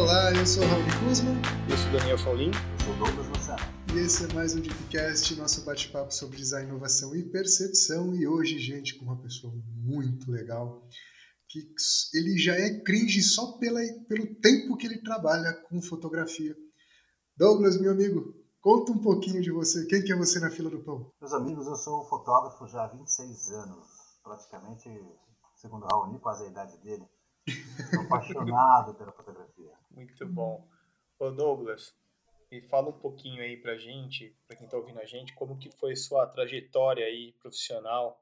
Olá, eu sou o Raul Kuzma. Eu sou Daniel Faulim. Eu sou Douglas Luciano. E esse é mais um Deepcast, nosso bate-papo sobre design, inovação e percepção. E hoje, gente, com uma pessoa muito legal, que ele já é cringe só pela, pelo tempo que ele trabalha com fotografia. Douglas, meu amigo, conta um pouquinho de você. Quem que é você na fila do pão? Meus amigos, eu sou fotógrafo já há 26 anos. Praticamente, segundo o Raoni, quase a idade dele. Sou apaixonado pela fotografia. Muito bom. Ô Douglas, me fala um pouquinho aí pra gente, pra quem tá ouvindo a gente, como que foi sua trajetória aí profissional,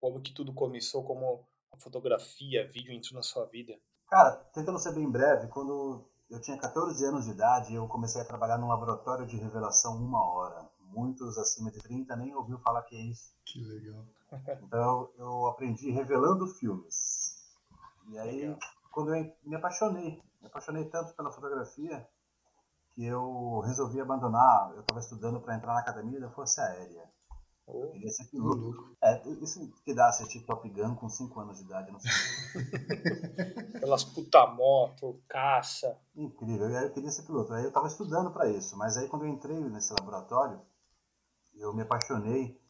como que tudo começou, como a fotografia, vídeo entrou na sua vida? Cara, tentando ser bem breve, quando eu tinha 14 anos de idade, eu comecei a trabalhar num laboratório de revelação uma hora. Muitos acima de 30 nem ouviu falar que é isso. Que legal. Então eu aprendi revelando filmes. E aí, legal. quando eu me apaixonei, me apaixonei tanto pela fotografia que eu resolvi abandonar. Eu estava estudando para entrar na academia da Força Aérea. Oh, queria ser piloto. É, isso que dá assistir Top Gun com 5 anos de idade, não sei. Aquelas puta moto, caça. Incrível, eu queria ser piloto. Aí eu estava estudando para isso, mas aí quando eu entrei nesse laboratório, eu me apaixonei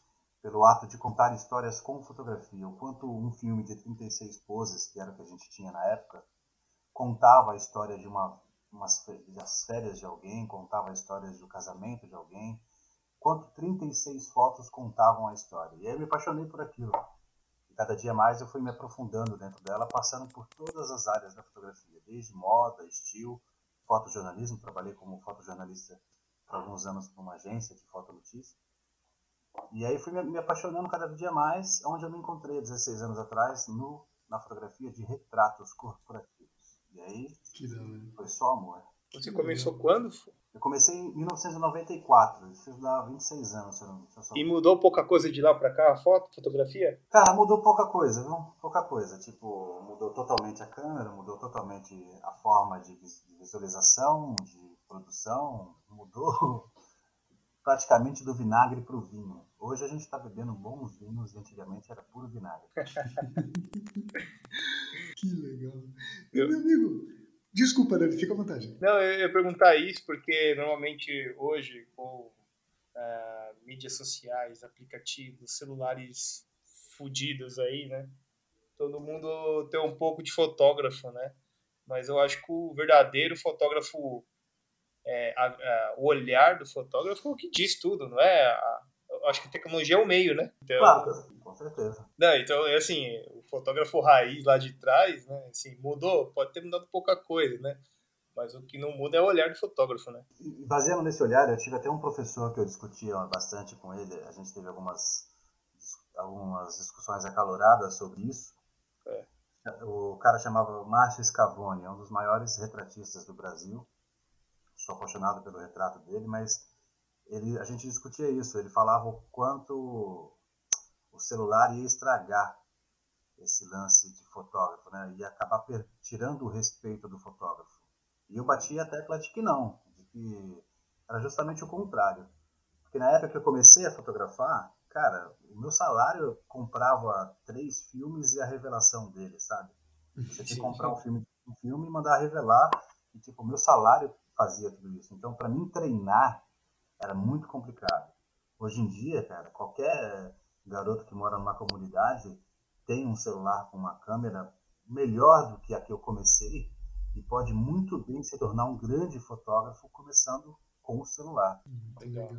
pelo ato de contar histórias com fotografia. O quanto um filme de 36 poses, que era o que a gente tinha na época, contava a história de uma umas, das férias de alguém, contava a história do casamento de alguém, quanto 36 fotos contavam a história. E aí eu me apaixonei por aquilo. E cada dia mais eu fui me aprofundando dentro dela, passando por todas as áreas da fotografia, desde moda, estilo, fotojornalismo. Trabalhei como fotojornalista por alguns anos numa agência de fotonotícia. E aí fui me apaixonando cada dia mais, onde eu me encontrei 16 anos atrás no, na fotografia de retratos corporativos. E aí foi só amor. Você começou quando? Eu comecei em 1994, isso dá 26 anos. Se eu não, se eu e mudou pouca coisa de lá pra cá, a foto, fotografia? Cara, mudou pouca coisa, viu? Pouca coisa. Tipo, mudou totalmente a câmera, mudou totalmente a forma de visualização, de produção, mudou praticamente do vinagre pro vinho. Hoje a gente está bebendo bons vinhos e antigamente era puro vinagre. que legal. Eu... Meu amigo, Desculpa, Dani, fica à vontade. Não, eu ia perguntar isso porque normalmente hoje, com uh, mídias sociais, aplicativos, celulares fudidos aí, né? Todo mundo tem um pouco de fotógrafo, né? Mas eu acho que o verdadeiro fotógrafo, é, a, a, o olhar do fotógrafo é o que diz tudo, não é? A, acho que tecnologia é o meio, né? Então, claro, com certeza. Não, então, assim, o fotógrafo raiz lá de trás, né? Assim, mudou, pode ter mudado pouca coisa, né? Mas o que não muda é o olhar do fotógrafo, né? E baseando nesse olhar, eu tive até um professor que eu discutia bastante com ele, a gente teve algumas, algumas discussões acaloradas sobre isso. É. O cara chamava Márcio Scavone, é um dos maiores retratistas do Brasil. Sou apaixonado pelo retrato dele, mas ele, a gente discutia isso. Ele falava o quanto o celular ia estragar esse lance de fotógrafo, né? Ia acabar tirando o respeito do fotógrafo. E eu batia a tecla de que não, de que era justamente o contrário. Porque na época que eu comecei a fotografar, cara, o meu salário comprava três filmes e a revelação dele, sabe? Você tinha que comprar um filme, um filme e mandar revelar, e tipo, o meu salário fazia tudo isso. Então, para mim treinar era muito complicado. Hoje em dia, cara, qualquer garoto que mora numa comunidade tem um celular com uma câmera melhor do que a que eu comecei e pode muito bem se tornar um grande fotógrafo começando com o celular. Legal.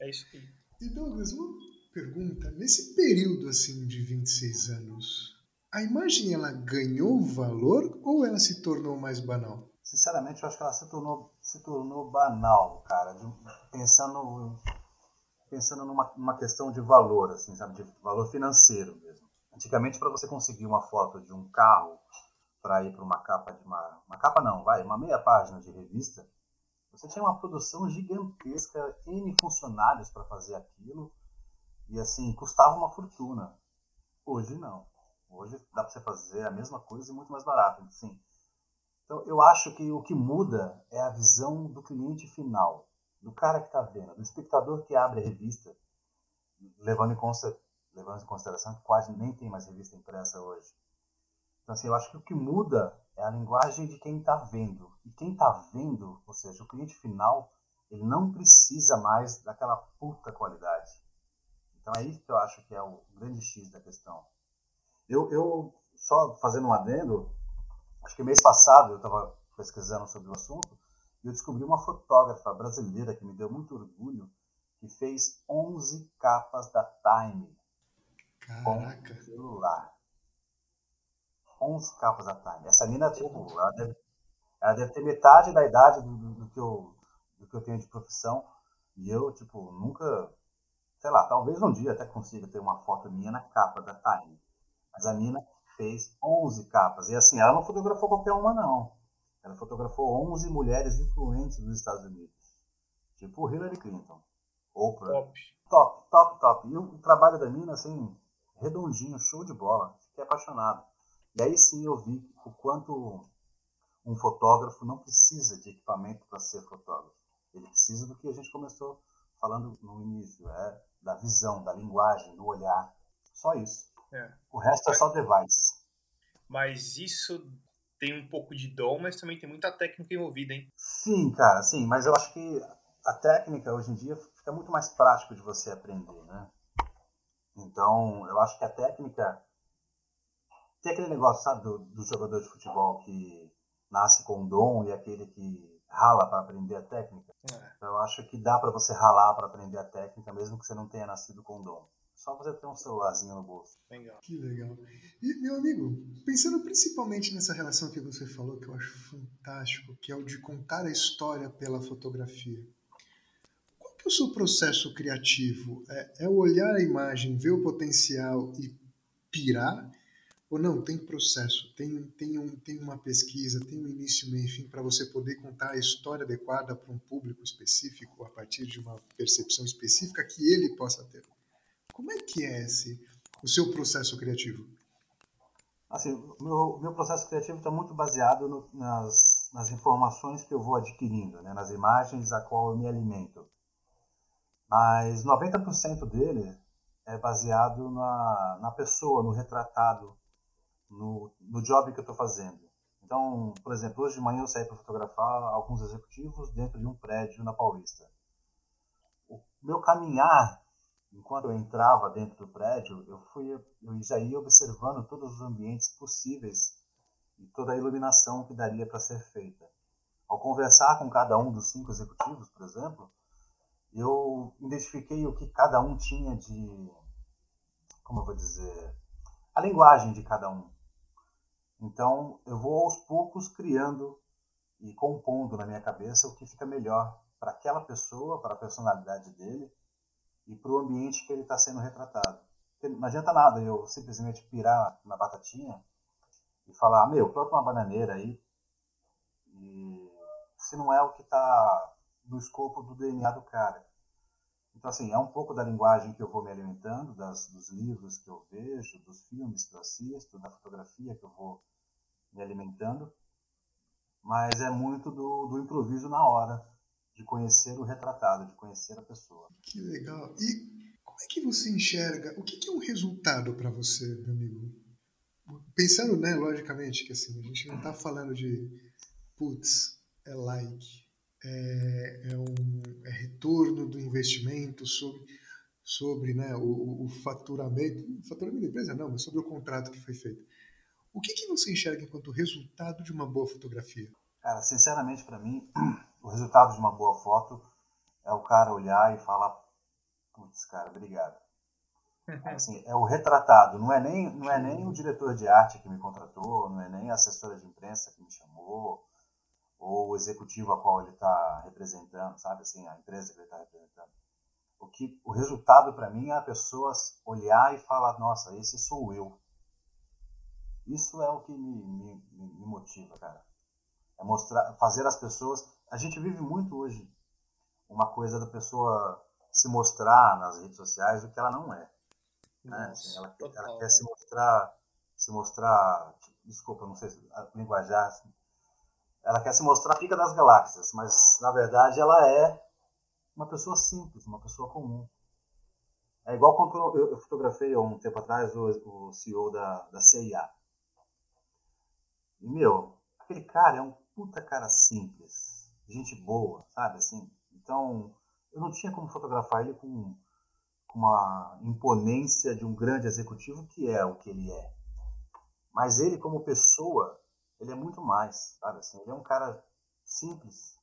É isso aí. E Douglas, uma pergunta. Nesse período assim de 26 anos, a imagem ela ganhou valor ou ela se tornou mais banal? Sinceramente, eu acho que ela se tornou, se tornou banal, cara. De, pensando pensando numa, numa questão de valor, assim, sabe, de valor financeiro mesmo. Antigamente, para você conseguir uma foto de um carro para ir para uma capa de uma, uma capa não, vai, uma meia página de revista, você tinha uma produção gigantesca, N funcionários para fazer aquilo, e assim, custava uma fortuna. Hoje não. Hoje dá para você fazer a mesma coisa e muito mais barato. Assim. Então, eu acho que o que muda é a visão do cliente final do cara que está vendo, do espectador que abre a revista, levando em, consta, levando em consideração que quase nem tem mais revista impressa hoje. Então, assim, eu acho que o que muda é a linguagem de quem está vendo. E quem está vendo, ou seja, o cliente final, ele não precisa mais daquela puta qualidade. Então é isso que eu acho que é o grande X da questão. Eu, eu só fazendo um adendo, acho que mês passado eu estava pesquisando sobre o assunto e eu descobri uma fotógrafa brasileira que me deu muito orgulho, que fez 11 capas da Time Caraca. com celular. 11 capas da Time. Essa mina, tipo, ela deve, ela deve ter metade da idade do, do, do, que eu, do que eu tenho de profissão. E eu, tipo, nunca, sei lá, talvez um dia até consiga ter uma foto minha na capa da Time. Mas a mina fez 11 capas. E assim, ela não fotografou qualquer uma, não. Ela fotografou 11 mulheres influentes dos Estados Unidos. Tipo Hillary Clinton. Oprah. Top. Top, top, top. E o trabalho da mina, assim, redondinho, show de bola. Fiquei apaixonado. E aí sim eu vi o quanto um fotógrafo não precisa de equipamento para ser fotógrafo. Ele precisa do que a gente começou falando no início, é da visão, da linguagem, do olhar. Só isso. É. O resto é só device. Mas isso tem um pouco de dom, mas também tem muita técnica envolvida, hein? Sim, cara, sim. Mas eu acho que a técnica hoje em dia fica muito mais prático de você aprender, né? Então, eu acho que a técnica tem aquele negócio, sabe, do, do jogador de futebol que nasce com dom e aquele que rala para aprender a técnica. É. Então, eu acho que dá para você ralar para aprender a técnica, mesmo que você não tenha nascido com dom. Só você ter um celularzinho no bolso. Legal. Que legal. E, meu amigo, pensando principalmente nessa relação que você falou, que eu acho fantástico, que é o de contar a história pela fotografia. Qual que é o seu processo criativo? É, é olhar a imagem, ver o potencial e pirar? Ou não, tem processo, tem, tem, um, tem uma pesquisa, tem um início, meio e fim para você poder contar a história adequada para um público específico, a partir de uma percepção específica que ele possa ter. Como é que é esse, o seu processo criativo? Assim, meu, meu processo criativo está muito baseado no, nas, nas informações que eu vou adquirindo, né, nas imagens a qual eu me alimento. Mas 90% dele é baseado na, na pessoa, no retratado no, no job que eu estou fazendo. Então, por exemplo, hoje de manhã eu saí para fotografar alguns executivos dentro de um prédio na Paulista. O meu caminhar, enquanto eu entrava dentro do prédio, eu fui, eu já ia observando todos os ambientes possíveis e toda a iluminação que daria para ser feita. Ao conversar com cada um dos cinco executivos, por exemplo, eu identifiquei o que cada um tinha de, como eu vou dizer, a linguagem de cada um. Então, eu vou aos poucos criando e compondo na minha cabeça o que fica melhor para aquela pessoa, para a personalidade dele e para o ambiente que ele está sendo retratado. Não adianta nada eu simplesmente pirar na batatinha e falar, meu, planta uma bananeira aí, e se não é o que está no escopo do DNA do cara. Então, assim, é um pouco da linguagem que eu vou me alimentando, das, dos livros que eu vejo, dos filmes que eu assisto, da fotografia que eu vou me alimentando, mas é muito do, do improviso na hora, de conhecer o retratado, de conhecer a pessoa. Que legal. E como é que você enxerga? O que, que é um resultado para você, meu amigo? Pensando, né, logicamente, que assim, a gente não está falando de putz, é like, é, é, um, é retorno do investimento sobre, sobre né, o, o faturamento, faturamento da empresa não, mas sobre o contrato que foi feito. O que, que você enxerga enquanto resultado de uma boa fotografia? Cara, sinceramente, para mim, o resultado de uma boa foto é o cara olhar e falar: putz, cara, obrigado. Assim, é o retratado, não é, nem, não é nem o diretor de arte que me contratou, não é nem a assessora de imprensa que me chamou, ou o executivo a qual ele está representando, sabe assim, a empresa que ele está representando. O, que, o resultado para mim é a pessoa olhar e falar: nossa, esse sou eu. Isso é o que me, me, me motiva, cara. É mostrar, fazer as pessoas. A gente vive muito hoje uma coisa da pessoa se mostrar nas redes sociais o que ela não é. Né? Assim, ela, ela, quer se mostrar, se mostrar, desculpa, não sei se a linguajar, assim, ela quer se mostrar pica das galáxias, mas na verdade ela é uma pessoa simples, uma pessoa comum. É igual quando eu fotografei há um tempo atrás o, o CEO da, da CIA. E, meu, aquele cara é um puta cara simples, gente boa, sabe, assim. Então, eu não tinha como fotografar ele com, com uma imponência de um grande executivo, que é o que ele é. Mas ele, como pessoa, ele é muito mais, sabe, assim. Ele é um cara simples.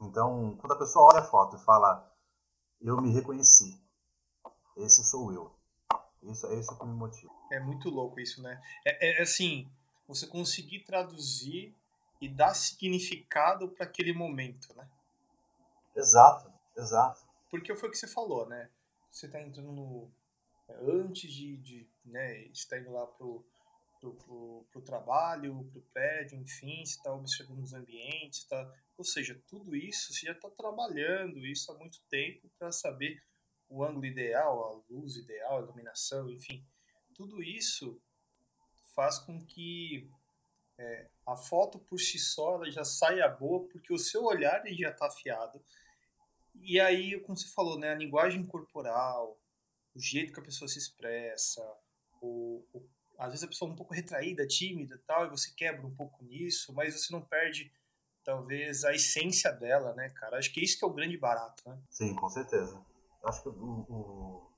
Então, quando a pessoa olha a foto e fala, eu me reconheci, esse sou eu. Isso é isso que me motiva. É muito louco isso, né? É, é assim, você conseguir traduzir e dar significado para aquele momento, né? Exato, exato. Porque foi o que você falou, né? Você está entrando no antes de, de né, está indo lá pro pro, pro, pro trabalho, pro prédio, enfim, você está observando os ambientes, tá, ou seja, tudo isso você já está trabalhando isso há muito tempo para saber o ângulo ideal, a luz ideal, a iluminação, enfim, tudo isso faz com que é, a foto por si só já saia boa, porque o seu olhar ele já está afiado. E aí, como você falou, né, a linguagem corporal, o jeito que a pessoa se expressa, o, o, às vezes a pessoa é um pouco retraída, tímida tal, e você quebra um pouco nisso, mas você não perde talvez a essência dela, né, cara? Acho que isso que é o grande barato, né? Sim, com certeza. Acho que o, o,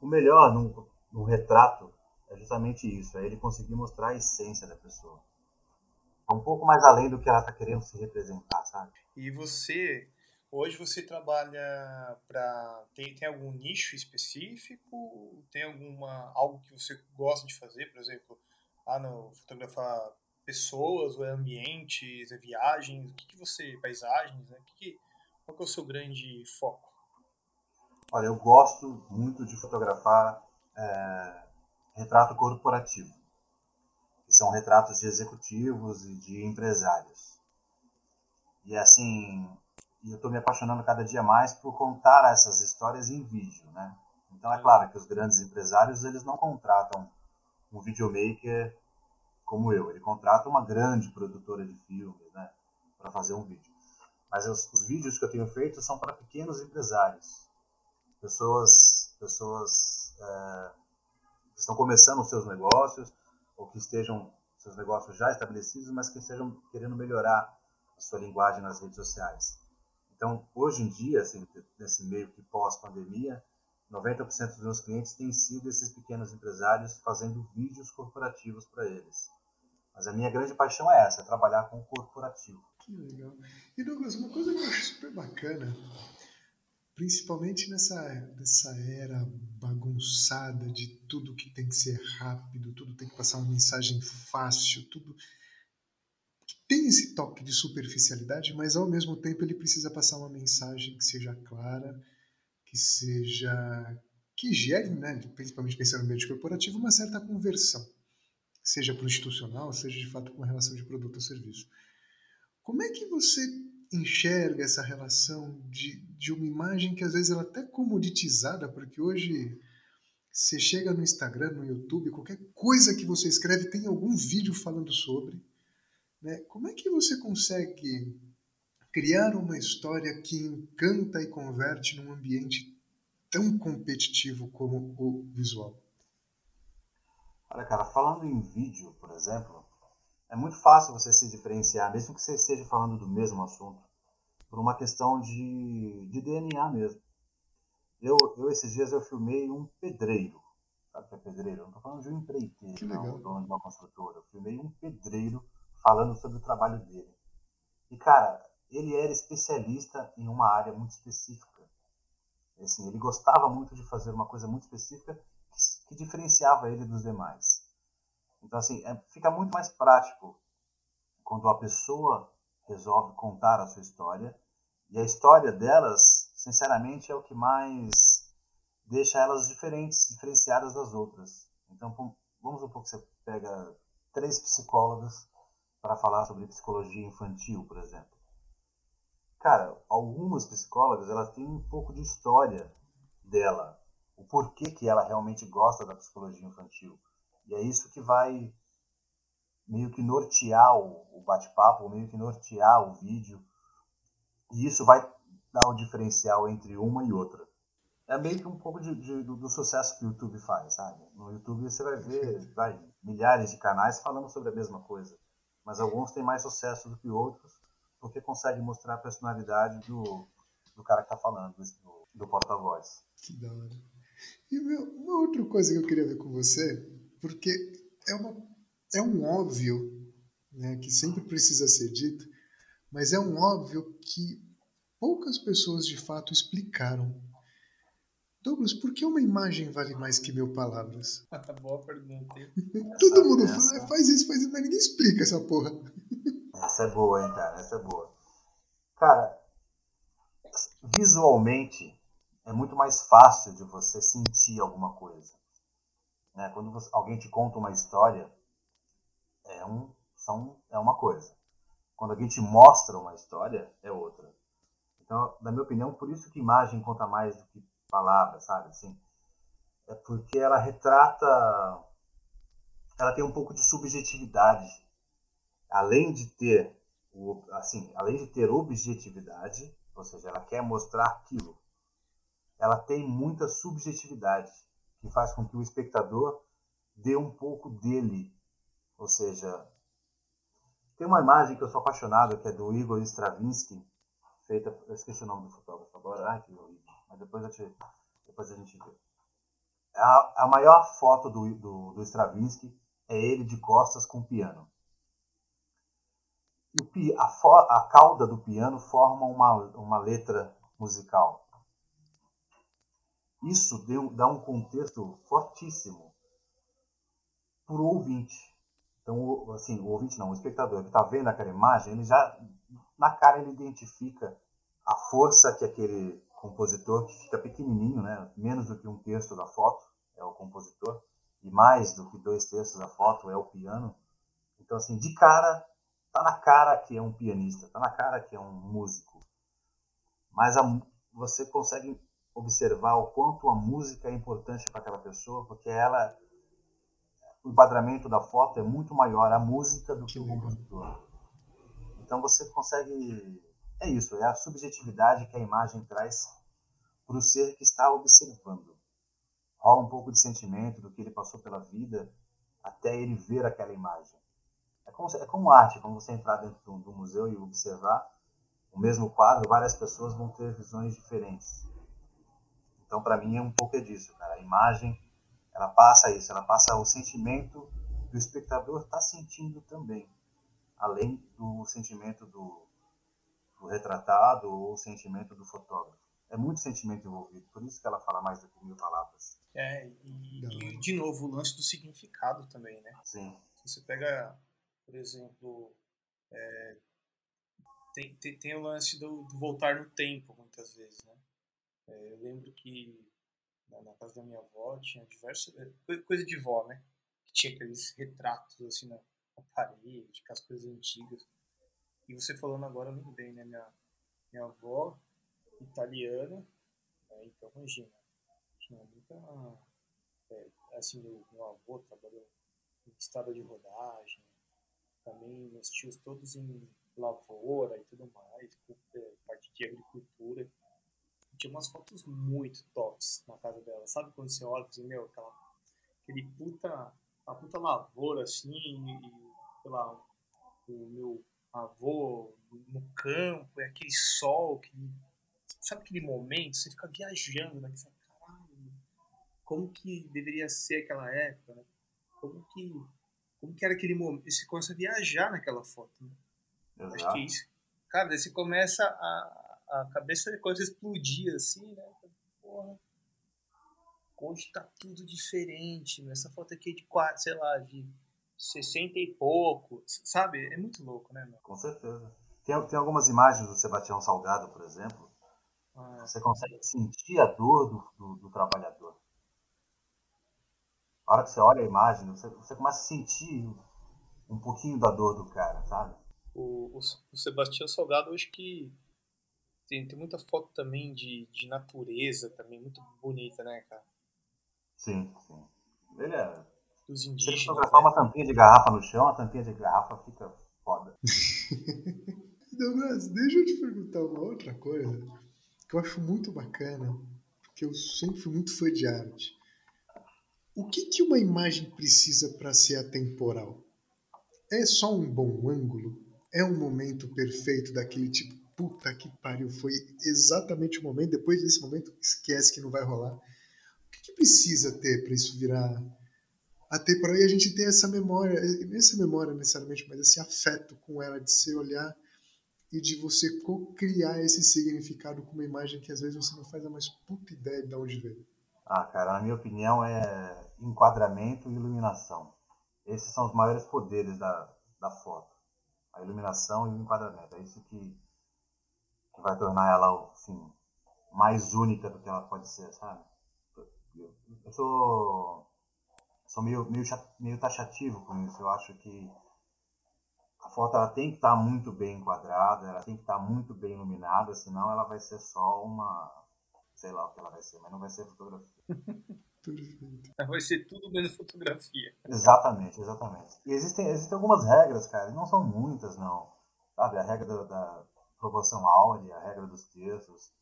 o melhor num, num retrato é justamente isso, é ele conseguir mostrar a essência da pessoa. É um pouco mais além do que ela está querendo se representar, sabe? E você, hoje você trabalha para tem, tem algum nicho específico? Tem alguma algo que você gosta de fazer, por exemplo, ah, não, fotografar pessoas, ou é ambientes, é viagens, o que, que você, paisagens, né? Que que, qual que é o seu grande foco? Olha, eu gosto muito de fotografar é, retrato corporativo, que são retratos de executivos e de empresários. E assim, eu estou me apaixonando cada dia mais por contar essas histórias em vídeo, né? Então é claro que os grandes empresários eles não contratam um videomaker como eu, ele contrata uma grande produtora de filmes, né, para fazer um vídeo. Mas os, os vídeos que eu tenho feito são para pequenos empresários, pessoas, pessoas é, que estão começando os seus negócios ou que estejam seus negócios já estabelecidos, mas que estejam querendo melhorar a sua linguagem nas redes sociais. Então, hoje em dia, assim, nesse meio que pós-pandemia, 90% dos meus clientes têm sido esses pequenos empresários fazendo vídeos corporativos para eles. Mas a minha grande paixão é essa, é trabalhar com o corporativo. Que legal. E Douglas, uma coisa que eu acho super bacana principalmente nessa, nessa era bagunçada de tudo que tem que ser rápido, tudo tem que passar uma mensagem fácil, tudo que tem esse toque de superficialidade, mas ao mesmo tempo ele precisa passar uma mensagem que seja clara, que seja que gere, né, principalmente pensando no ambiente corporativo, uma certa conversão, seja para o institucional, seja de fato com relação de produto ou serviço. Como é que você enxerga essa relação de, de uma imagem que às vezes ela é até comoditizada, porque hoje você chega no Instagram, no YouTube, qualquer coisa que você escreve tem algum vídeo falando sobre. Né? Como é que você consegue criar uma história que encanta e converte num ambiente tão competitivo como o visual? Olha, cara, falando em vídeo, por exemplo, é muito fácil você se diferenciar, mesmo que você esteja falando do mesmo assunto, por uma questão de, de DNA mesmo. Eu, eu, esses dias, eu filmei um pedreiro. Sabe o que é pedreiro? Eu não estou falando de um empreiteiro, não, dono de uma construtora. Eu filmei um pedreiro falando sobre o trabalho dele. E, cara, ele era especialista em uma área muito específica. Assim, ele gostava muito de fazer uma coisa muito específica que, que diferenciava ele dos demais. Então, assim, é, fica muito mais prático quando a pessoa resolve contar a sua história. E a história delas, sinceramente, é o que mais deixa elas diferentes, diferenciadas das outras. Então, vamos supor que você pega três psicólogas para falar sobre psicologia infantil, por exemplo. Cara, algumas psicólogas, elas têm um pouco de história dela, o porquê que ela realmente gosta da psicologia infantil. E é isso que vai meio que nortear o, bate-papo, meio que nortear o vídeo. E isso vai dar o diferencial entre uma e outra. É meio que um pouco de, de, do, do, sucesso que o YouTube faz, sabe? No YouTube você vai ver vai, milhares de canais falando sobre a mesma coisa. Mas alguns têm mais sucesso do que outros, porque conseguem mostrar a personalidade do, do cara que está falando, do, do porta-voz. Que da hora. E meu, uma outra coisa que eu queria ver com você, porque é, uma, é um óbvio né, que sempre precisa ser dito, mas é um óbvio que poucas pessoas de fato explicaram. Douglas, por que uma imagem vale mais que mil palavras? Boa pergunta. Todo mundo fala, faz isso, faz isso, mas ninguém explica essa porra. Essa é boa, hein, cara? Essa é boa. Cara, visualmente é muito mais fácil de você sentir alguma coisa. Né? Quando você, alguém te conta uma história, é, um, são, é uma coisa. Quando alguém te mostra uma história, é outra. Então, na minha opinião, por isso que imagem conta mais do que palavras, sabe? Assim, é porque ela retrata. Ela tem um pouco de subjetividade. Além de ter, assim, além de ter objetividade, ou seja, ela quer mostrar aquilo ela tem muita subjetividade, que faz com que o espectador dê um pouco dele. Ou seja, tem uma imagem que eu sou apaixonado, que é do Igor Stravinsky, feita, eu esqueci o nome do fotógrafo agora, ai que horrível, mas depois, te, depois a gente vê. A, a maior foto do, do, do Stravinsky é ele de costas com o piano. A, a cauda do piano forma uma, uma letra musical. Isso deu, dá um contexto fortíssimo para o ouvinte. Então, assim, o ouvinte não, o espectador que está vendo aquela imagem, ele já, na cara, ele identifica a força que aquele compositor, que fica pequenininho, né, menos do que um terço da foto, é o compositor, e mais do que dois terços da foto é o piano. Então, assim, de cara, tá na cara que é um pianista, tá na cara que é um músico. Mas a, você consegue observar o quanto a música é importante para aquela pessoa, porque ela o enquadramento da foto é muito maior a música do que o compositor. Então você consegue é isso, é a subjetividade que a imagem traz para o ser que está observando. Rola um pouco de sentimento do que ele passou pela vida até ele ver aquela imagem. É como, é como arte, quando você entrar dentro do, do museu e observar o mesmo quadro, várias pessoas vão ter visões diferentes. Então, para mim, é um pouco disso, cara. A imagem, ela passa isso, ela passa o sentimento que o espectador está sentindo também, além do sentimento do, do retratado ou o sentimento do fotógrafo. É muito sentimento envolvido, por isso que ela fala mais do que mil palavras. É, e, e de novo, o lance do significado também, né? Sim. Se você pega, por exemplo, é, tem, tem, tem, o lance do, do voltar no tempo, muitas vezes, né? É, eu lembro que na, na, casa da minha avó tinha diversas. É, coisa de vó, né? Que tinha aqueles retratos assim na, na parede, com as coisas antigas. E você falando agora, eu lembrei, né? Minha, minha avó, italiana, né? então imagina, tinha muita. É, assim, meu, meu avô trabalhou em estrada de rodagem, também meus tios todos em lavoura e tudo mais, é, parte de agricultura tinha umas fotos muito tops na casa dela. Sabe quando você olha e diz, meu, aquela, aquele puta, uma puta lavoura assim, e, sei lá, o meu avô no campo, e aquele sol, sabe aquele momento, você fica viajando, né? Você fala, caralho, como que deveria ser aquela época, né? Como que, como que era aquele momento? Você começa a viajar naquela foto, né? Acho que é isso. Cara, daí você começa a, a cabeça de coisa explodia assim, né? Porra, hoje tá tudo diferente, né? Essa foto aqui é de quatro, sei lá, de 60 e pouco, sabe? É muito louco, né, meu? Com certeza. Tem, tem algumas imagens do Sebastião Salgado, por exemplo, ah, você consegue sentir a dor do, do, do, trabalhador. Na hora que você olha a imagem, você, você começa a sentir um pouquinho da dor do cara, sabe? O, o, o Sebastião Salgado, acho que tem, tem muita foto também de, de natureza também, muito bonita, né, cara? Sim, sim. Ele é. Dos indígenas. Se fotografar né? uma tampinha de garrafa no chão, a tampinha de garrafa fica foda. Douglas, deixa eu te perguntar uma outra coisa que eu acho muito bacana, porque eu sempre fui muito fã de arte. O que, que uma imagem precisa para ser atemporal? É só um bom ângulo? É um momento perfeito daquele tipo, puta que pariu, foi exatamente o momento, depois desse momento esquece que não vai rolar. O que, que precisa ter para isso virar atemporal e a gente ter essa memória, essa memória necessariamente, mas esse afeto com ela, de se olhar e de você co-criar esse significado com uma imagem que às vezes você não faz a mais puta ideia de onde veio. Ah, cara, na minha opinião é enquadramento e iluminação. Esses são os maiores poderes da, da foto. A iluminação e o enquadramento. É isso que, que vai tornar ela assim, mais única do que ela pode ser, sabe? Eu, sou, sou meio, meio, meio taxativo com isso. Eu acho que a foto ela tem que estar muito bem enquadrada, ela tem que estar muito bem iluminada, senão ela vai ser só uma, sei lá o que ela vai ser, mas não vai ser fotografia. Vai ser tudo menos fotografia. Exatamente, exatamente. E existem, existem algumas regras, cara, e não são muitas, não. Sabe, a regra da, da proporção áurea, a regra dos terços.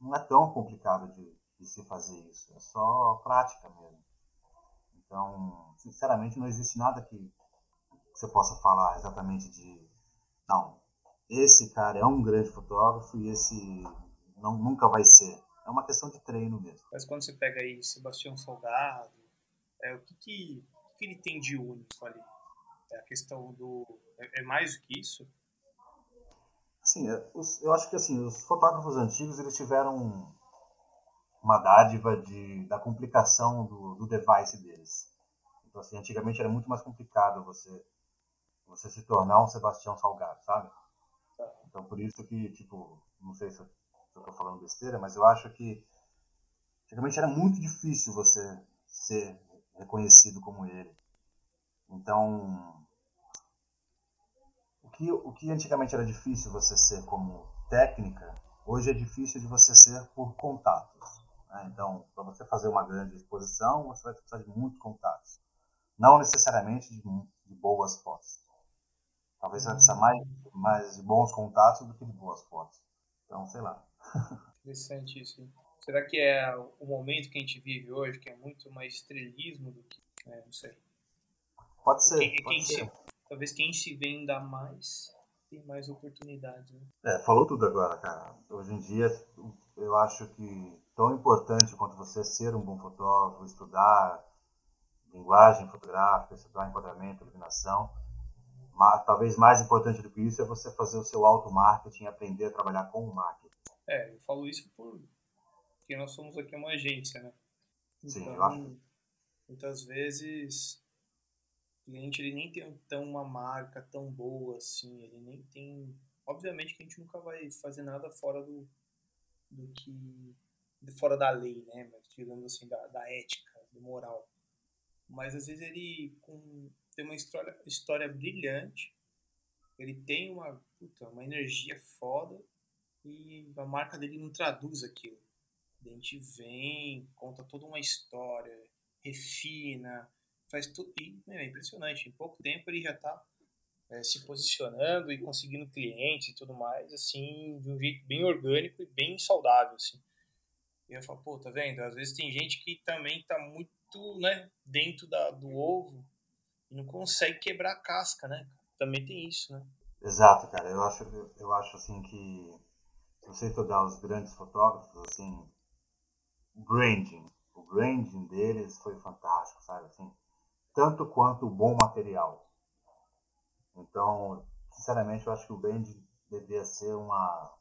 Não é tão complicado de, de se fazer isso, é só prática mesmo. Então, sinceramente, não existe nada que você possa falar exatamente de. Não, esse cara é um grande fotógrafo e esse não, nunca vai ser. É uma questão de treino mesmo. Mas quando você pega aí Sebastião Salgado, é, o que, que, que ele tem de único ali? É a questão do. É, é mais do que isso? Sim, é, eu acho que assim, os fotógrafos antigos eles tiveram uma dádiva de, da complicação do, do device deles. Então, assim, antigamente era muito mais complicado você, você se tornar um Sebastião Salgado, sabe? Então, por isso que, tipo, não sei se eu estou falando besteira, mas eu acho que antigamente era muito difícil você ser reconhecido como ele. Então, que, o que antigamente era difícil você ser como técnica, hoje é difícil de você ser por contatos. Né? Então, para você fazer uma grande exposição, você vai precisar de muitos contatos. Não necessariamente de, de boas fotos. Talvez você vai precisar mais, mais de bons contatos do que de boas fotos. Então, sei lá. Interessante isso. Será que é o momento que a gente vive hoje, que é muito mais estrelismo do que. É, não sei. Pode ser. Quem, pode quem ser. Talvez quem se venda mais tem mais oportunidades. Né? É, falou tudo agora, cara. Hoje em dia, eu acho que tão importante quanto você ser um bom fotógrafo, estudar linguagem fotográfica, estudar enquadramento, iluminação, mas, talvez mais importante do que isso é você fazer o seu auto-marketing, aprender a trabalhar com o marketing. É, eu falo isso porque nós somos aqui uma agência, né? Sim, então, muitas vezes o cliente ele nem tem tão uma marca tão boa assim, ele nem tem. Obviamente que a gente nunca vai fazer nada fora do, do que. fora da lei, né? Mas digamos assim, da, da ética, do moral. Mas às vezes ele com, tem uma história, história brilhante, ele tem uma, puta, uma energia foda e a marca dele não traduz aquilo. A gente vem, conta toda uma história, refina, faz tudo. E é impressionante, em pouco tempo ele já está é, se posicionando e conseguindo clientes e tudo mais, assim, de um jeito bem orgânico e bem saudável, assim. E eu falo, pô, tá vendo? Às vezes tem gente que também tá muito, né, dentro da, do ovo e não consegue quebrar a casca, né? Também tem isso, né? Exato, cara. Eu acho, eu acho assim que você estudar os grandes fotógrafos, assim, branding, o branding deles foi fantástico, sabe, assim, tanto quanto o bom material. Então, sinceramente, eu acho que o branding devia ser uma,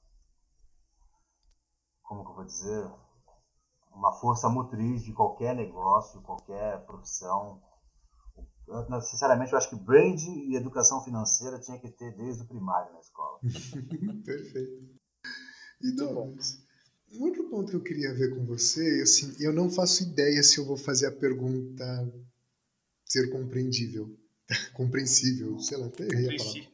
como que eu vou dizer, uma força motriz de qualquer negócio, qualquer profissão. Eu, sinceramente, eu acho que branding e educação financeira tinha que ter desde o primário na escola. Perfeito. E Douglas, um outro ponto que eu queria ver com você, assim, eu não faço ideia se eu vou fazer a pergunta ser compreendível, compreensível, sei lá, até errei a palavra.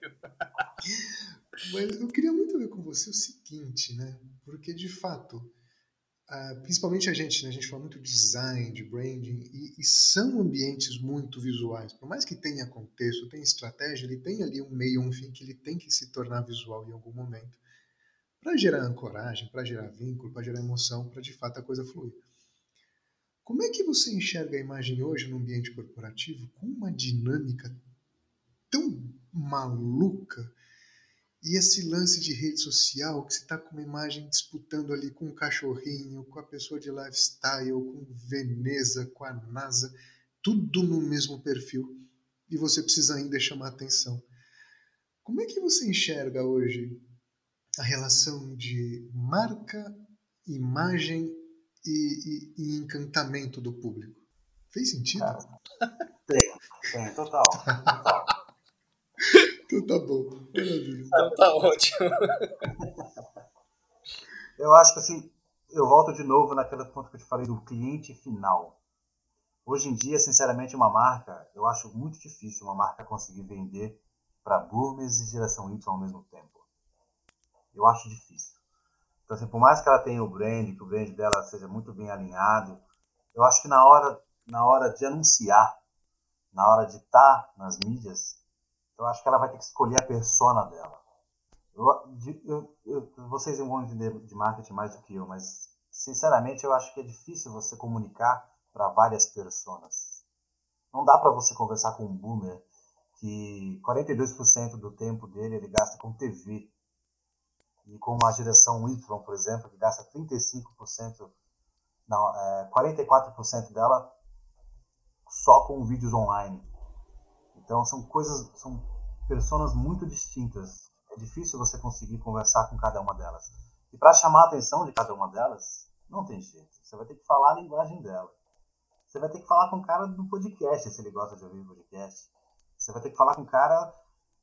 Mas eu queria muito ver com você o seguinte, né? Porque de fato, uh, principalmente a gente, né? A gente fala muito de design, de branding, e, e, são ambientes muito visuais. Por mais que tenha contexto, tenha estratégia, ele tem ali um meio, um fim que ele tem que se tornar visual em algum momento para gerar ancoragem, para gerar vínculo, para gerar emoção, para de fato a coisa fluir. Como é que você enxerga a imagem hoje no ambiente corporativo com uma dinâmica tão maluca? E esse lance de rede social, que você está com uma imagem disputando ali com um cachorrinho, com a pessoa de lifestyle, com Veneza, com a NASA, tudo no mesmo perfil, e você precisa ainda chamar atenção. Como é que você enxerga hoje a relação de marca, imagem e, e, e encantamento do público? Fez sentido? tem, tem, total. total. então tá bom. Maravilha. Então tá ótimo. Eu acho que assim, eu volto de novo naquele ponto que eu te falei do cliente final. Hoje em dia, sinceramente, uma marca, eu acho muito difícil uma marca conseguir vender para boomers e geração Y ao mesmo tempo. Eu acho difícil. Então, assim, por mais que ela tenha o brand, que o brand dela seja muito bem alinhado, eu acho que na hora, na hora de anunciar, na hora de estar tá nas mídias, eu acho que ela vai ter que escolher a persona dela. Eu, eu, eu, vocês vão entender de marketing mais do que eu, mas sinceramente eu acho que é difícil você comunicar para várias personas. Não dá para você conversar com um boomer que 42% do tempo dele ele gasta com TV e com uma geração Y, por exemplo, que gasta 35%, não, é, 44% dela só com vídeos online. Então são coisas, são pessoas muito distintas. É difícil você conseguir conversar com cada uma delas. E para chamar a atenção de cada uma delas, não tem jeito. Você vai ter que falar a linguagem dela. Você vai ter que falar com o cara do podcast, se ele gosta de ouvir podcast. Você vai ter que falar com o cara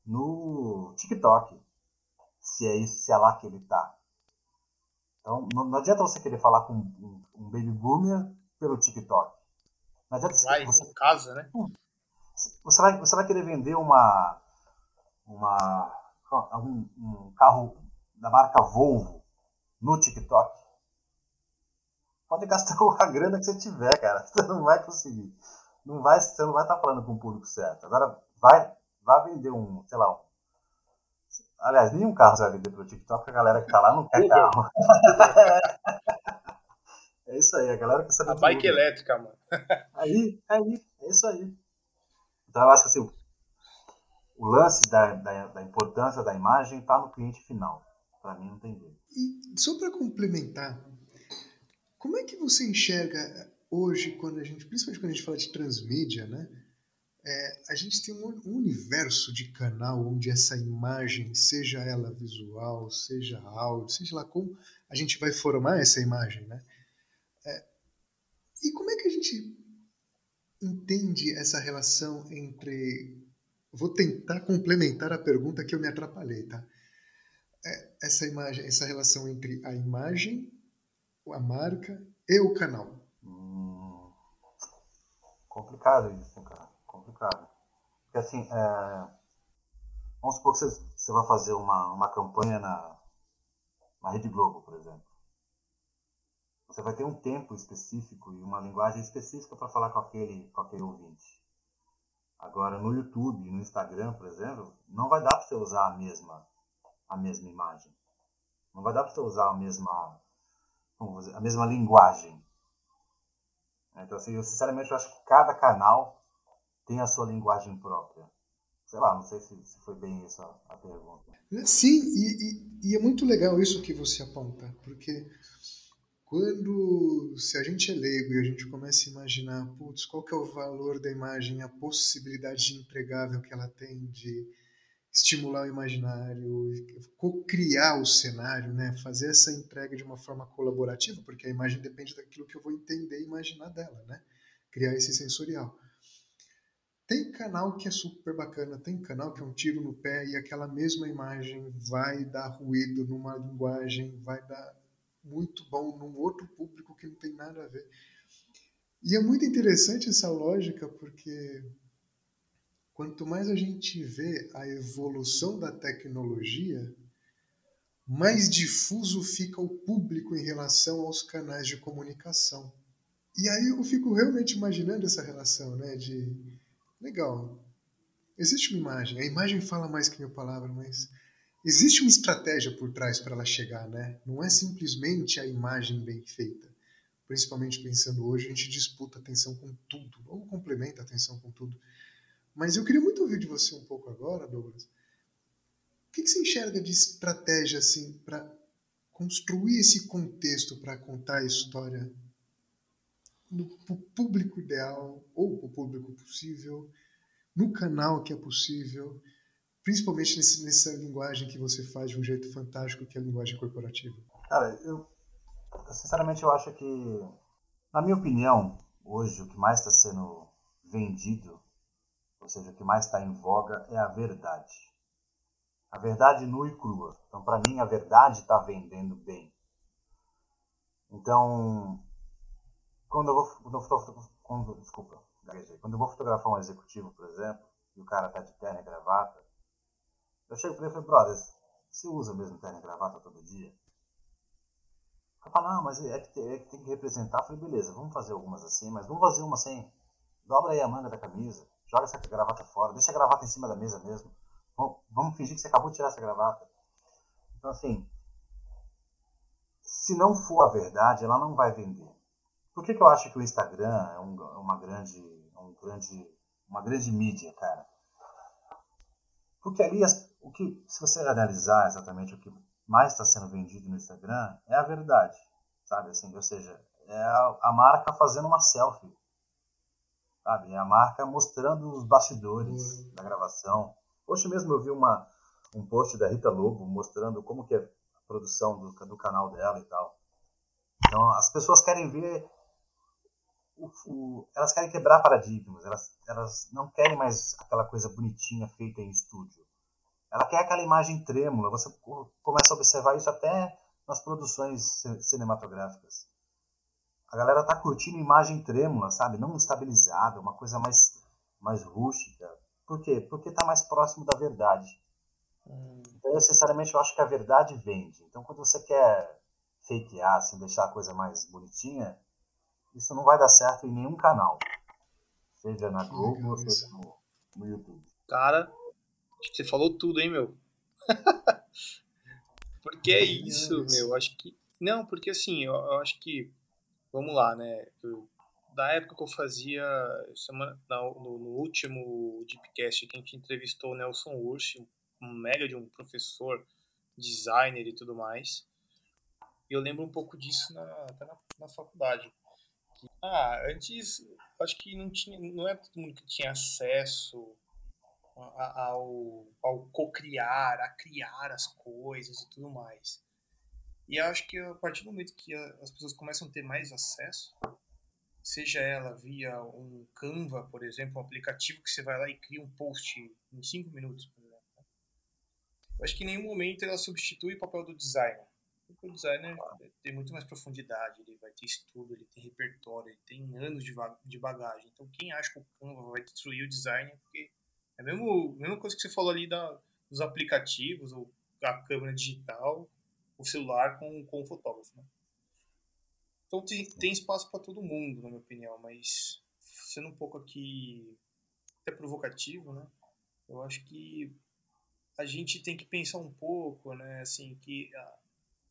no TikTok, se é isso, se é lá que ele tá. Então, não, não adianta você querer falar com um, um baby boomer pelo TikTok. Não adianta vai, você, no caso, né? Você vai, você vai querer vender uma, uma um, um carro da marca Volvo no TikTok. Pode gastar a grana que você tiver, cara. Você não vai conseguir. Não vai, você não vai estar falando com o público certo. Agora, vai, vai vender um, sei lá, um, Aliás, nenhum carro você vai vender pelo TikTok, a galera que tá lá não quer carro. é isso aí, a galera que sabe. A bike elétrica, mano. aí, aí, é isso aí. Então eu acho que assim, o lance da, da, da importância da imagem está no cliente final. Para mim não tem jeito. E só para complementar, como é que você enxerga hoje, quando a gente, principalmente quando a gente fala de transmídia, né? É, a gente tem um, universo de canal onde essa imagem, seja ela visual, seja áudio, seja lá como a gente vai formar essa imagem, né? É, e como é que a gente entende essa relação entre. Vou tentar complementar a pergunta que eu me atrapalhei, tá? É, essa imagem, essa relação entre a imagem, a marca e o canal. Hum, complicado isso, cara complicado. Porque assim, é... vamos supor que você, você vai fazer uma, uma campanha na, na Rede Globo, por exemplo. Você vai ter um tempo específico e uma linguagem específica para falar com aquele, com aquele ouvinte. Agora, no YouTube no Instagram, por exemplo, não vai dar para você usar a mesma, a mesma imagem. Não vai dar para você usar a mesma, a mesma linguagem. Então, assim, eu sinceramente eu acho que cada canal tem a sua linguagem própria. Sei lá, não sei se, se foi bem essa a pergunta. Sim, e, e, e, é muito legal isso que você aponta, porque quando, se a gente é leigo e a gente começa a imaginar, putz, qual que é o valor da imagem, a possibilidade de entregável que ela tem de estimular o imaginário, co-criar o cenário, né? fazer essa entrega de uma forma colaborativa, porque a imagem depende daquilo que eu vou entender e imaginar dela, né? criar esse sensorial. Tem canal que é super bacana, tem canal que é um tiro no pé e aquela mesma imagem vai dar ruído numa linguagem, vai dar muito bom num outro público que não tem nada a ver. E é muito interessante essa lógica porque quanto mais a gente vê a evolução da tecnologia, mais difuso fica o público em relação aos canais de comunicação. E aí eu fico realmente imaginando essa relação, né, de Legal. Existe uma imagem. A imagem fala mais que mil palavras, mas existe uma estratégia por trás para ela chegar, né? Não é simplesmente a imagem bem feita. principalmente pensando hoje, a gente disputa atenção com tudo, ou complementa atenção com tudo. Mas eu queria muito ouvir de você um pouco agora, Douglas. O que, que você enxerga de estratégia assim para construir esse contexto para contar a história para o público ideal ou o público possível, no canal que é possível, principalmente nesse, nessa linguagem que você faz de um jeito fantástico, que é a linguagem corporativa? Cara, eu sinceramente eu acho que, na minha opinião, hoje o que mais está sendo vendido, ou seja, o que mais está em voga é a verdade. A verdade nua e crua. Então, para mim, a verdade está vendendo bem. Então, quando eu vou, quando eu, desculpa, quando eu vou fotografar um executivo, por exemplo, e o cara tá de terno e gravata, eu chego para ele e falo, brother, você usa mesmo terno e gravata todo dia? Ele fala, não, mas é que, é que tem que representar. Eu falei, beleza, vamos fazer algumas assim, mas vamos fazer uma sem. Dobra aí a manga da camisa, joga essa gravata fora, deixa a gravata em cima da mesa mesmo. Vamos fingir que você acabou de tirar essa gravata. Então, assim, se não for a verdade, ela não vai vender. Por que, que eu acho que o Instagram é um, uma, grande, um grande, uma grande mídia, cara? Porque ali, as, o que, se você analisar exatamente o que mais está sendo vendido no Instagram, é a verdade, sabe? Assim, ou seja, é a, a marca fazendo uma selfie, sabe? É a marca mostrando os bastidores uhum. da gravação, Hoje mesmo eu vi uma, um post da Rita Lobo mostrando como que é a produção do, do canal dela e tal. Então as pessoas querem ver o, o, elas querem quebrar paradigmas, elas, elas não querem mais aquela coisa bonitinha feita em estúdio. Ela quer aquela imagem trêmula, você começa a observar isso até nas produções cinematográficas. A galera tá curtindo imagem trêmula, sabe? Não estabilizada, uma coisa mais, mais rústica. Por quê? Porque está mais próximo da verdade. Hum. Então, eu, sinceramente, eu acho que a verdade vende. Então, quando você quer fakear, assim, deixar a coisa mais bonitinha, isso não vai dar certo em nenhum canal. Seja na Globo ou seja no, no YouTube. Cara, acho que você falou tudo, hein, meu? porque é isso, meu. Acho que. Não, porque assim, eu, eu acho que. Vamos lá, né? Eu da época que eu fazia semana, no, no, último Deepcast que a gente entrevistou o Nelson Ursch, um mega de um professor, designer e tudo mais. E eu lembro um pouco disso na, até na, na faculdade. Ah, antes acho que não tinha, não é todo mundo que tinha acesso ao, ao co-criar, a criar as coisas e tudo mais. E acho que a partir do momento que as pessoas começam a ter mais acesso, seja ela via um Canva, por exemplo, um aplicativo que você vai lá e cria um post em 5 minutos, por exemplo. Eu acho que em nenhum momento ela substitui o papel do designer. O designer tem muito mais profundidade, ele vai ter estudo, ele tem repertório, ele tem anos de bagagem. Então quem acha que o Canva vai destruir o designer, porque é a mesma, mesma coisa que você falou ali da, dos aplicativos, ou a câmera digital, o celular com, com o fotógrafo, né? Então tem, tem espaço para todo mundo, na minha opinião, mas sendo um pouco aqui até provocativo, né? Eu acho que a gente tem que pensar um pouco, né? Assim, que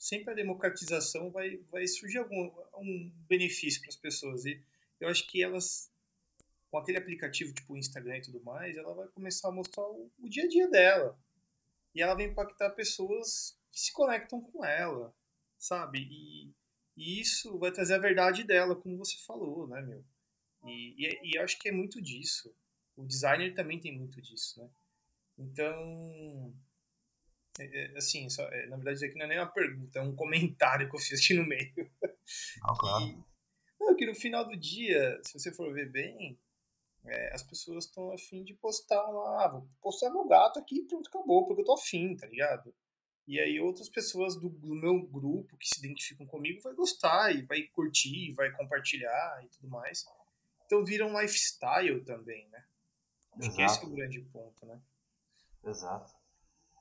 sempre a democratização vai, vai surgir algum um benefício para as pessoas. E eu acho que elas, com aquele aplicativo tipo Instagram e tudo mais, ela vai começar a mostrar o, o dia a dia dela. E ela vai impactar pessoas que se conectam com ela, sabe? E e isso vai trazer a verdade dela, como você falou, né, meu? E, e, e eu acho que é muito disso. O designer também tem muito disso, né? Então, assim, só, é, na verdade, isso aqui não é nem uma pergunta, é um comentário que eu fiz aqui no meio. Ah, claro. que, não, que no final do dia, se você for ver bem, é, as pessoas estão afim de postar lá, ah, vou postar meu gato aqui e pronto, acabou, porque eu tô afim, tá ligado? E aí outras pessoas do, do, meu grupo que se identificam comigo vai gostar e vai curtir, vai compartilhar e tudo mais. Então vira um lifestyle também, né? Acho Exato. que esse é o grande ponto, né? Exato.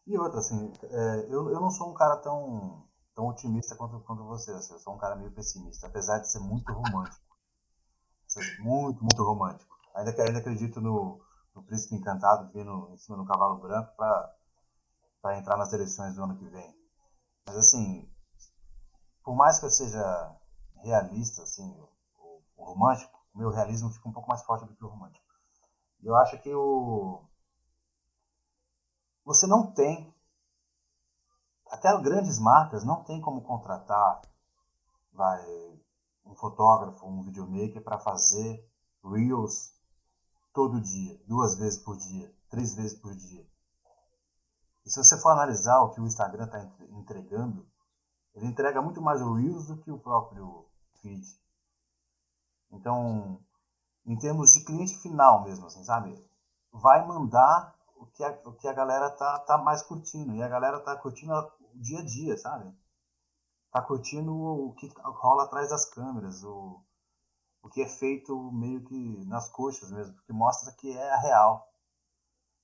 E outra, assim, é, eu, eu não sou um cara tão, tão otimista quanto, quanto você, assim, eu sou um cara meio pessimista, apesar de ser muito romântico. Muito, muito romântico. Ainda, ainda acredito no, no príncipe encantado vindo em cima do cavalo branco para para entrar nas eleições do ano que vem. Mas assim, por mais que eu seja realista, assim, o, o romântico, o meu realismo fica um pouco mais forte do que o romântico. Eu acho que o você não tem até grandes marcas não tem como contratar vai, um fotógrafo, um videomaker para fazer reels todo dia, duas vezes por dia, três vezes por dia. E se você for analisar o que o Instagram está entregando, ele entrega muito mais Reels do que o próprio feed. Então, em termos de cliente final mesmo, assim, sabe? Vai mandar o que a, o que a galera tá, tá mais curtindo. E a galera tá curtindo o dia a dia, sabe? Tá curtindo o que rola atrás das câmeras, o, o que é feito meio que nas coxas mesmo, porque mostra que é a real.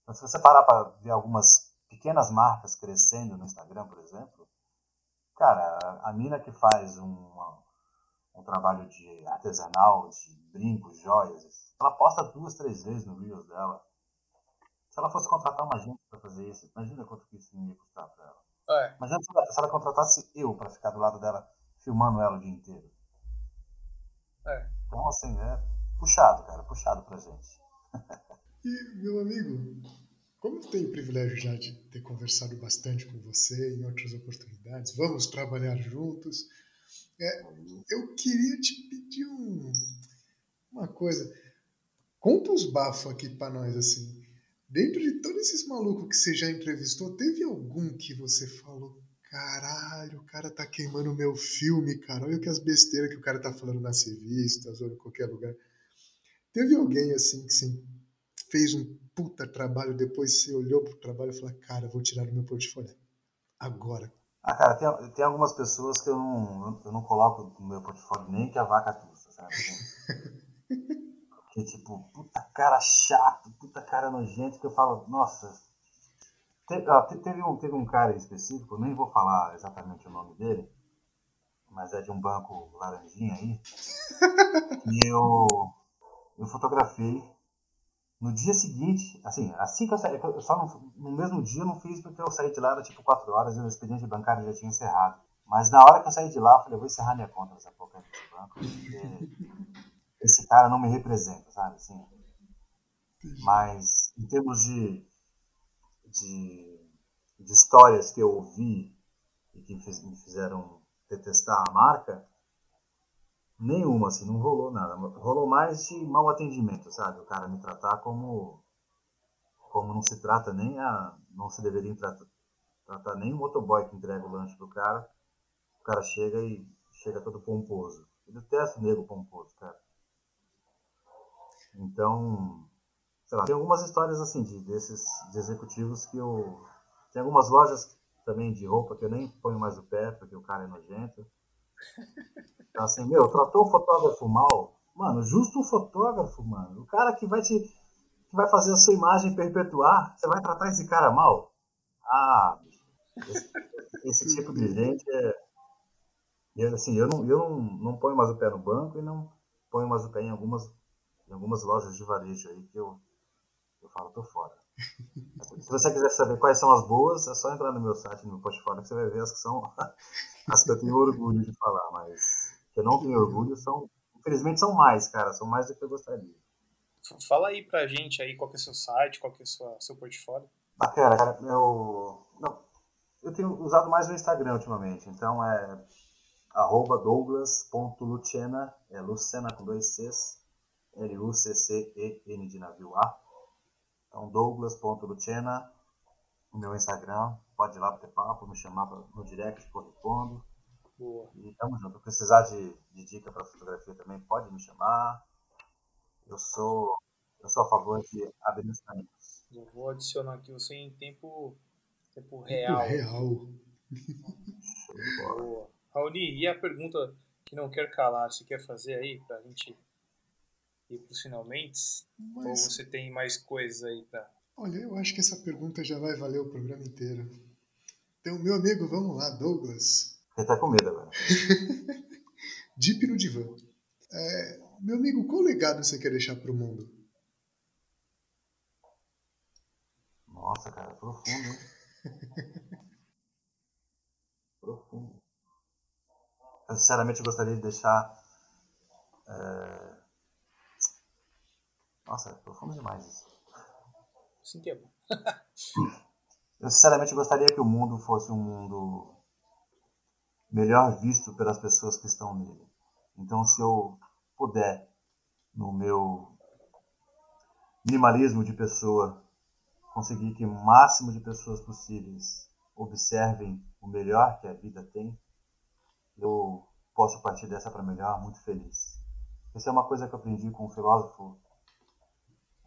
Então, se você parar para ver algumas pequenas marcas crescendo no Instagram, por exemplo, cara, a, mina que faz um, um trabalho de artesanal, de brincos, joias, ela posta duas, três vezes no Reels dela. Se ela fosse contratar uma gente para fazer isso, imagina quanto que isso ia custar para ela. É. Imagina se ela, se ela contratasse eu para ficar do lado dela, filmando ela o dia inteiro. É. Então, assim, é puxado, cara, puxado pra gente. e, meu amigo, como eu tenho o privilégio já de ter conversado bastante com você em outras oportunidades, vamos trabalhar juntos. É, eu queria te pedir um, uma coisa. Conta os bafos aqui para nós, assim. Dentro de todos esses malucos que você já entrevistou, teve algum que você falou, caralho, o cara tá queimando meu filme, cara. Olha que as besteiras que o cara tá falando nas revistas ou em qualquer lugar. Teve alguém assim que sim, fez um puta trabalho, depois você olhou pro trabalho e falou, cara, vou tirar do meu portfólio. Agora. Ah, cara, tem, tem algumas pessoas que eu não, eu não coloco no meu portfólio nem que a vaca tussa, sabe? que tipo, puta cara chato, puta cara nojento, que eu falo, nossa. Ó, teve, um, teve um cara específico, nem vou falar exatamente o nome dele, mas é de um banco laranjinha aí, e eu, eu fotografei no dia seguinte, assim, assim que eu saí, eu só no, no mesmo dia eu não fiz porque eu saí de lá, era tipo 4 horas e o expediente bancário já tinha encerrado. Mas na hora que eu saí de lá, eu falei, eu vou encerrar minha conta nessa porcaria desse banco, porque esse cara não me representa, sabe? Assim, mas em termos de, de, de histórias que eu ouvi e que me fizeram detestar a marca, nenhuma, assim, não rolou nada. Rolou mais de mau atendimento, sabe? O cara me tratar como como não se trata nem a não se deveria tratar, tratar nem o motoboy que entrega o lanche pro cara. O cara chega e chega todo pomposo. Eu detesto o nego pomposo, cara. Então, sei lá, tem algumas histórias assim de, desses de executivos que eu. Tem algumas lojas também de roupa que eu nem ponho mais o pé porque o cara é nojento. Então, assim, meu, tratou o fotógrafo mal. Mano, justo o fotógrafo, mano. O cara que vai te. que vai fazer a sua imagem perpetuar, você vai tratar esse cara mal? Ah, esse, esse tipo de gente é. E, assim, eu, não, eu não, não ponho mais o pé no banco e não ponho mais o pé em algumas em algumas lojas de varejo aí que eu, eu falo, tô fora. Se você quiser saber quais são as boas, é só entrar no meu site, no meu portfólio, que você vai ver as que são as que eu tenho orgulho de falar, mas que eu não tenho orgulho são, infelizmente são mais, cara, são mais do que eu gostaria. Fala aí pra gente aí qual que é o seu site, qual que é o seu, portfólio. Bacana, cara, eu, não, eu tenho usado mais o Instagram ultimamente, então é arroba douglas.lucena, é Lucena com dois Cs, L-U-C-C-E-N de navio A. Então, douglas.lucena, no meu Instagram. Pode ir lá bater papo, me chamar no direct que eu respondo. Boa. E tamo junto. Precisar de, de dica para fotografia também, pode me chamar. Eu sou, eu sou a favor de abrir os caminhos. Eu vou adicionar aqui você em tempo, tempo real. Tempo real. Boa. Raoni, e a pergunta que não quer calar, você quer fazer aí pra gente ir para os finalmente? Mas... Ou você tem mais coisas aí para. Olha, eu acho que essa pergunta já vai valer o programa inteiro. Então, meu amigo, vamos lá, Douglas. Você tá com medo agora. Deep no divã. É, meu amigo, qual legado você quer deixar para o mundo? Nossa, cara, profundo, hein? profundo. sinceramente gostaria de deixar. É... Nossa, é profundo demais isso. Sim, que é bom. eu sinceramente gostaria que o mundo fosse um mundo melhor visto pelas pessoas que estão nele. Então, se eu puder, no meu minimalismo de pessoa, conseguir que o máximo de pessoas possíveis observem o melhor que a vida tem, eu posso partir dessa para melhor muito feliz. Essa é uma coisa que eu aprendi com um filósofo,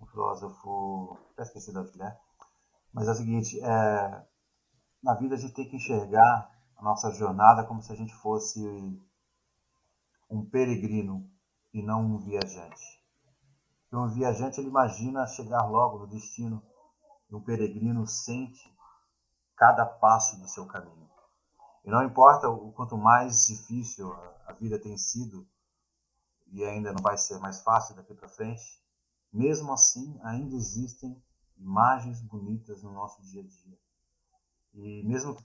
um filósofo, até esqueci da mulher, mas é o seguinte, é, na vida a gente tem que enxergar a nossa jornada como se a gente fosse um peregrino e não um viajante. Um viajante ele imagina chegar logo no destino e um peregrino sente cada passo do seu caminho. E não importa o quanto mais difícil a vida tem sido e ainda não vai ser mais fácil daqui para frente, mesmo assim ainda existem imagens bonitas no nosso dia a dia. E mesmo que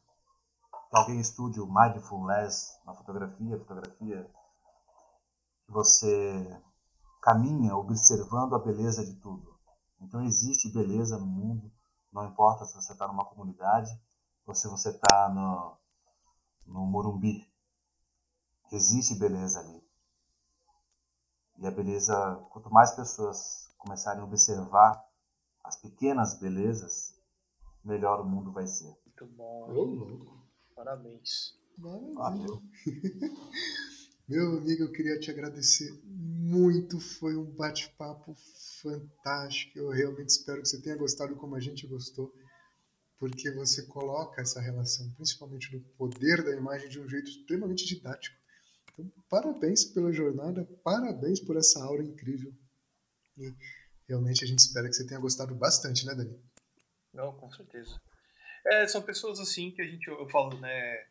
alguém estude o mindfulness na fotografia, fotografia você caminha observando a beleza de tudo. Então existe beleza no mundo, não importa se você está numa comunidade ou se você está no, no Morumbi. Existe beleza ali. E a beleza, quanto mais pessoas começarem a observar as pequenas belezas, melhor o mundo vai ser. Muito bom. Ô, louco. Parabéns. Valeu. Meu amigo, eu queria te agradecer muito. Foi um bate-papo fantástico. Eu realmente espero que você tenha gostado como a gente gostou, porque você coloca essa relação, principalmente do poder da imagem, de um jeito extremamente didático. Então, parabéns pela jornada, parabéns por essa aula incrível. E realmente a gente espera que você tenha gostado bastante, né, Dani? Não, com certeza. É, são pessoas assim que a gente, eu falo, né,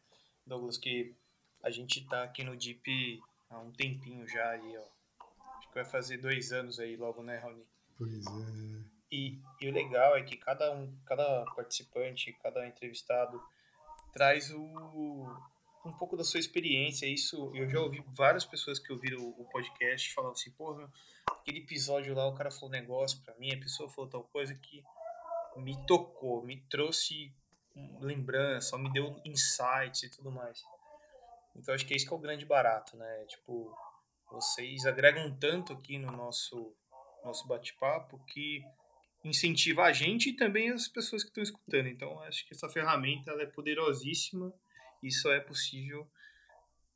Douglas, que a gente tá aqui no Deep há um tempinho já aí, ó. Acho que vai fazer dois anos aí logo, né, Raoni? Pois é. E, e o legal é que cada um, cada participante, cada entrevistado traz o, um pouco da sua experiência. Isso eu já ouvi várias pessoas que ouviram o, podcast falando assim, porra, aquele episódio lá o cara falou um negócio para mim, a pessoa falou tal coisa que me tocou, me trouxe lembrança, me deu insights e tudo mais. Então acho que é isso que é o grande barato, né? Tipo, vocês agregam tanto aqui no nosso nosso bate-papo que incentiva a gente e também as pessoas que estão escutando. Então acho que essa ferramenta ela é poderosíssima só é possível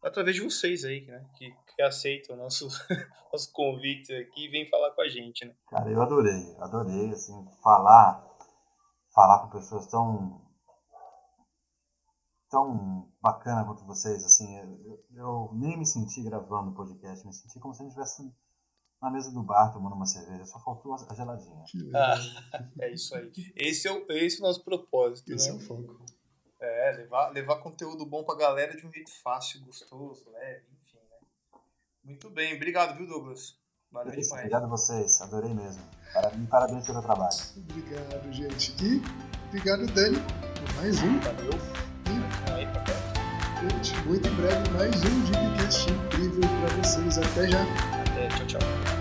através de vocês aí, né? Que, que aceitam nossos nosso convites aqui e vêm falar com a gente, né? Cara, eu adorei, adorei, assim, falar, falar com pessoas tão tão bacana quanto vocês, assim, eu, eu nem me senti gravando o podcast, me senti como se a gente estivesse na mesa do bar tomando uma cerveja, só faltou a geladinha. Ah, é isso aí. Esse é o, esse é o nosso propósito, esse né? é o foco. É, levar, levar conteúdo bom pra galera de um jeito fácil, gostoso, leve, enfim, né? Muito bem, obrigado, viu, Douglas? Valeu Isso, demais. Obrigado a vocês, adorei mesmo. Parabéns, parabéns pelo trabalho. Obrigado, gente. E obrigado, Dani, por mais um. Valeu. Gente, muito em breve mais um Digcast incrível para vocês. Até já. Até, tchau, tchau.